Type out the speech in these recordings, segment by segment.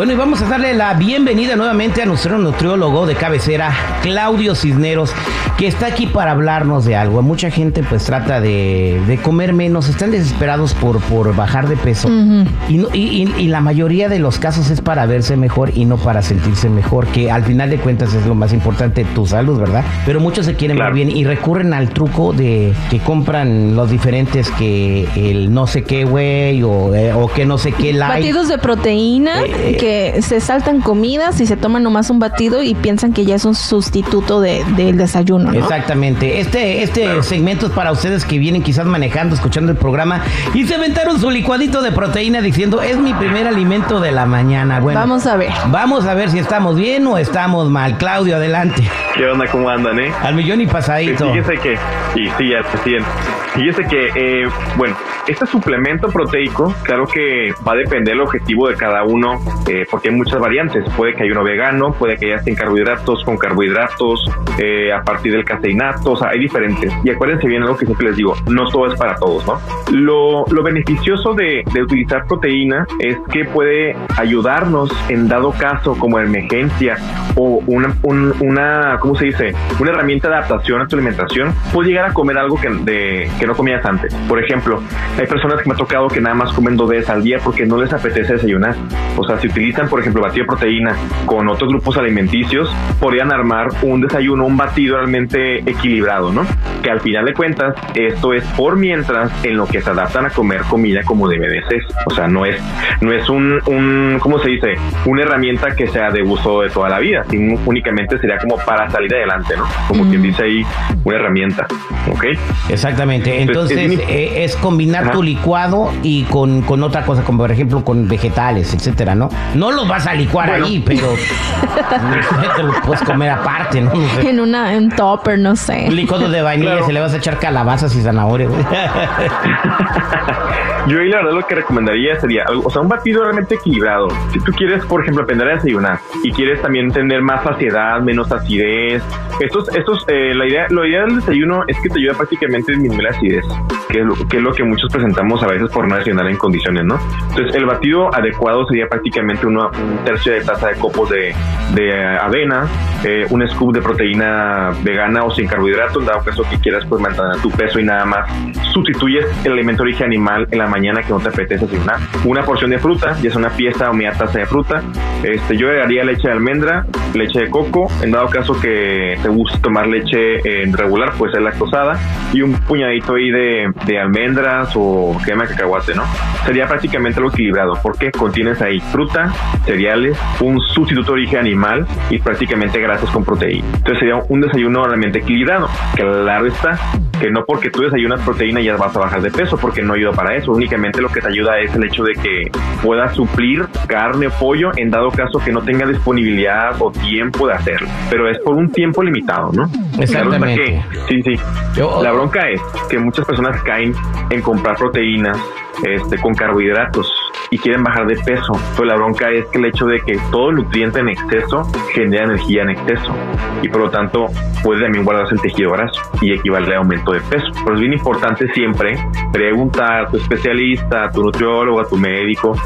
Bueno, y vamos a darle la bienvenida nuevamente a nuestro nutriólogo de cabecera, Claudio Cisneros, que está aquí para hablarnos de algo. Mucha gente pues trata de, comer menos, están desesperados por, por bajar de peso. y, la mayoría de los casos es para verse mejor y no para sentirse mejor, que al final de cuentas es lo más importante, tu salud, ¿verdad? Pero muchos se quieren ver bien y recurren al truco de que compran los diferentes que el no sé qué, güey, o, eh, o, que no sé qué, light. Batidos de proteína. Eh, que se saltan comidas y se toman nomás un batido y piensan que ya es un sustituto de, del desayuno. Exactamente. Este, este segmento es para ustedes que vienen quizás manejando, escuchando el programa y se aventaron su licuadito de proteína diciendo es mi primer alimento de la mañana. Bueno, vamos a ver. Vamos a ver si estamos bien o estamos mal. Claudio, adelante. ¿Qué onda? ¿Cómo andan, eh? Al millón y pasadito. Fíjese que, y sí, ya se Fíjese que, eh, bueno, este suplemento proteico, claro que va a depender del objetivo de cada uno eh, porque hay muchas variantes. Puede que haya uno vegano, puede que haya sin carbohidratos, con carbohidratos, eh, a partir del caseinato, o sea, hay diferentes. Y acuérdense bien algo que siempre les digo, no todo es para todos, ¿no? Lo, lo beneficioso de, de, utilizar proteína es que puede ayudarnos en dado caso como emergencia o una, una ¿cómo se dice? Una herramienta de adaptación a tu alimentación. Puedes llegar a comer algo que, de, que no comías antes. Por ejemplo, hay personas que me ha tocado que nada más comen dos veces al día porque no les apetece desayunar. O sea, si utilizan, por ejemplo, batido de proteína con otros grupos alimenticios, podrían armar un desayuno, un batido realmente equilibrado, ¿no? Que al final de cuentas, esto es por mientras en lo que se adaptan a comer comida como debe de ser. O sea, no es, no es un, un ¿cómo se dice? Una herramienta que sea de uso de toda la vida, sino únicamente sería como para salir adelante, ¿no? Como quien mm. dice ahí, una herramienta, ¿ok? Exactamente. Entonces, es, combinar tu licuado y con, con otra cosa, como por ejemplo con vegetales, etcétera, ¿no? No los vas a licuar ahí, pero te los puedes comer aparte, ¿no? En una, en topper, no sé. Un licuado de vainilla, se le vas a echar calabazas y zanahorias. Yo ahí la verdad lo que recomendaría sería, o sea, un batido realmente equilibrado. Si tú quieres, por ejemplo, aprender a desayunar y quieres también tener más saciedad, menos acidez, estos, estos, eh, la idea, lo idea del desayuno es que te ayuda prácticamente a disminuir la acidez, que es, lo, que es lo que muchos presentamos a veces por no desayunar en condiciones, ¿no? Entonces, el batido adecuado sería prácticamente un tercio de taza de copos de, de avena, eh, un scoop de proteína vegana o sin carbohidratos, dado caso que quieras pues mantener tu peso y nada más sustituyes el alimento de origen animal en la mañana que no te apetece desayunar. Una porción de fruta, ya es una pieza o media taza de fruta. Este, yo agregaría leche de almendra, leche de coco, en dado caso que te guste tomar leche en regular, puede ser lactosada, y un puñadito ahí de, de almendras o crema de cacahuate, ¿no? Sería prácticamente algo equilibrado, porque contienes ahí fruta, cereales, un sustituto de origen animal y prácticamente grasas con proteína. Entonces sería un desayuno realmente equilibrado. Claro está que no porque tú desayunas proteína ya vas a bajar de peso, porque no ayuda para eso únicamente lo que te ayuda es el hecho de que puedas suplir carne o pollo en dado caso que no tenga disponibilidad o tiempo de hacerlo. Pero es por un tiempo limitado, ¿no? Exactamente. sí, sí. La bronca es que muchas personas caen en comprar proteínas este, con carbohidratos y quieren bajar de peso. Pero la bronca es que el hecho de que todo nutriente en exceso genera energía en exceso y por lo tanto puede también guardarse el tejido graso y equivale a aumento de peso. Pero es bien importante siempre preguntar a tu especialista, a tu nutriólogo, a tu médico,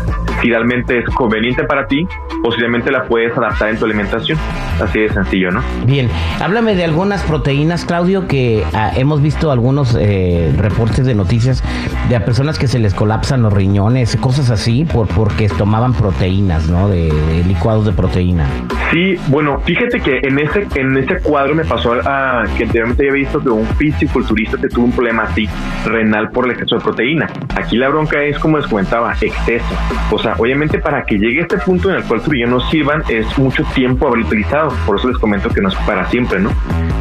si realmente es conveniente para ti, posiblemente la puedes adaptar en tu alimentación. Así de sencillo, ¿no? Bien, háblame de algunas proteínas, Claudio, que ah, hemos visto algunos eh, reportes de noticias de a personas que se les colapsan los riñones, cosas así, por porque tomaban proteínas, ¿no? De, licuados de proteína. Sí, bueno, fíjate que en ese en ese cuadro me pasó a, que anteriormente había visto que un fisiculturista que tuvo un problema así renal por el exceso de proteína. Aquí la bronca es como les comentaba, exceso. O sea, obviamente para que llegue a este punto en el cual riñón no sirvan es mucho tiempo haber utilizado. Por eso les comento que no es para siempre, ¿no?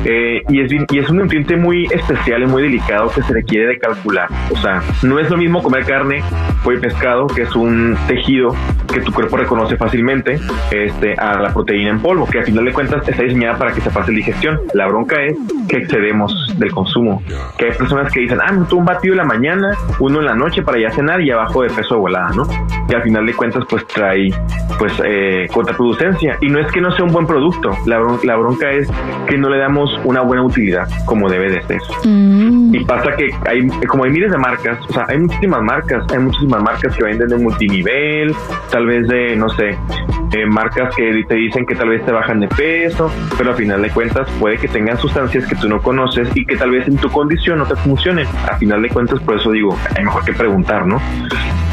Eh, y, es, y es un nutriente muy especial y muy delicado que se requiere de calcular. O sea, no es lo mismo comer carne o pescado, que es un tejido que tu cuerpo reconoce fácilmente, este, a la proteína en polvo, que al final de cuentas está diseñada para que se pase digestión. La bronca es que excedemos del consumo. Que hay personas que dicen, ah, me tomo un batido en la mañana, uno en la noche para ya cenar y abajo de peso de volada, ¿no? Y al final de cuentas, pues trae pues eh, contraproducencia. Y no es que no sea un buen producto, la, la bronca es que no le damos una buena utilidad como debe de ser. Mm. Y pasa que hay, como hay miles de marcas, o sea, hay muchísimas marcas, hay muchísimas marcas que venden de multinivel, tal vez de, no sé, eh, marcas que te dicen que tal vez te bajan de peso, pero al final de cuentas puede que tengan sustancias que tú no conoces y que tal vez en tu condición no te funcionen. A final de cuentas, por eso digo, hay mejor que preguntar, ¿no?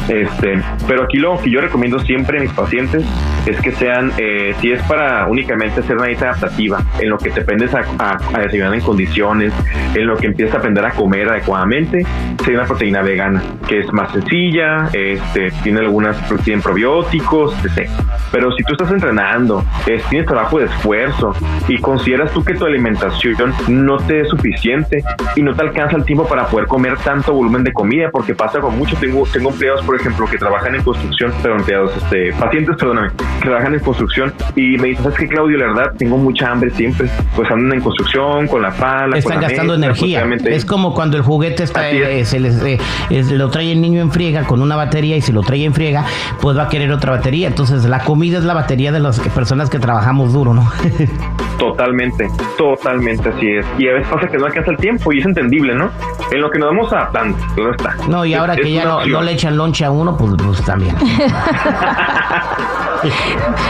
Este, pero aquí lo que yo recomiendo siempre a mis pacientes es que sean, eh, si es para únicamente hacer una dieta adaptativa, en lo que te aprendes a, a, desayunar en condiciones, en lo que empiezas a aprender a comer adecuadamente, sería una proteína vegana, que es más sencilla, este, tiene algunas, tienen probióticos, etc. Pero si tú estás entrenando, tienes trabajo de esfuerzo y consideras tú que tu alimentación no te es suficiente y no te alcanza el tiempo para poder comer tanto volumen de comida, porque pasa con mucho, tengo, tengo empleados, por ejemplo, que trabajan en construcción, pero empleados, este, pacientes, perdóname, que trabajan en construcción y me dicen, ¿sabes qué, Claudio? La verdad, tengo mucha hambre siempre. Pues andan en construcción, con la pala. Están gastando energía. es como cuando el juguete está, eh, se les, eh, lo trae el niño en friega con una batería y si lo trae en friega, pues va a querer otra batería. Entonces, la comida es la batería de las personas que trabajamos duro, ¿no? Totalmente, totalmente así es. Y a veces pasa que no alcanza el tiempo y es entendible, ¿no? En lo que nos vamos adaptando, no está. No, y ahora que ya no, no, le echan lonche a uno, pues, pues también.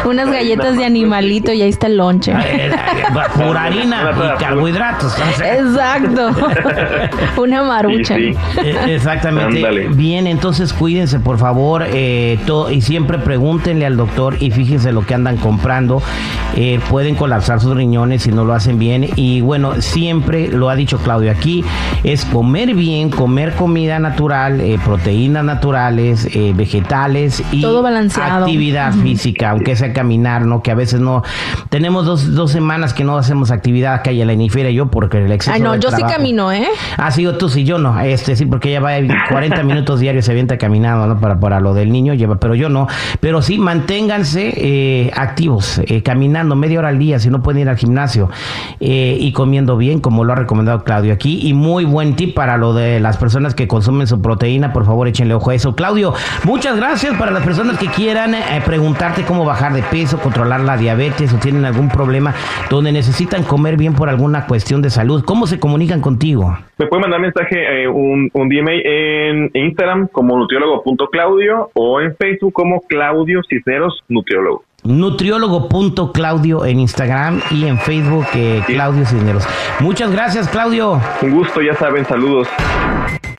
Unas galletas de animalito y ahí está el lonche. Pura harina y carbohidratos. Exacto. Una marucha. Eh, exactamente. Bien, entonces cuídense, por favor. Eh, y siempre pregúntenle al doctor y fíjense lo que andan comprando. Eh, pueden colapsar sus riñones si no lo hacen bien. Y bueno, siempre lo ha dicho Claudio aquí, es comer bien, comer comida natural, proteínas naturales, vegetales y Todo balanceado. actividad física aunque sea caminar, ¿no? Que a veces no. Tenemos dos, dos semanas que no hacemos actividad y la y yo porque el exceso. Ay, no, yo sí camino, ¿eh? Ah, sí, tú sí, yo no. Este sí, porque ella va 40 minutos diarios se avienta caminando, ¿no? Para, para lo del niño, lleva, pero yo no. Pero sí, manténganse eh, activos, eh, caminando media hora al día si no pueden ir al gimnasio eh, y comiendo bien, como lo ha recomendado Claudio aquí. Y muy buen tip para lo de las personas que consumen su proteína, por favor, échenle ojo a eso. Claudio, muchas gracias para las personas que quieran preguntar cómo bajar de peso, controlar la diabetes o tienen algún problema donde necesitan comer bien por alguna cuestión de salud, ¿cómo se comunican contigo? Me pueden mandar mensaje, eh, un, un DM en Instagram como nutriólogo.claudio o en Facebook como Claudio Cisneros Nutriólogo. Nutriólogo.claudio en Instagram y en Facebook eh, Claudio Cisneros. Muchas gracias, Claudio. Un gusto, ya saben, saludos.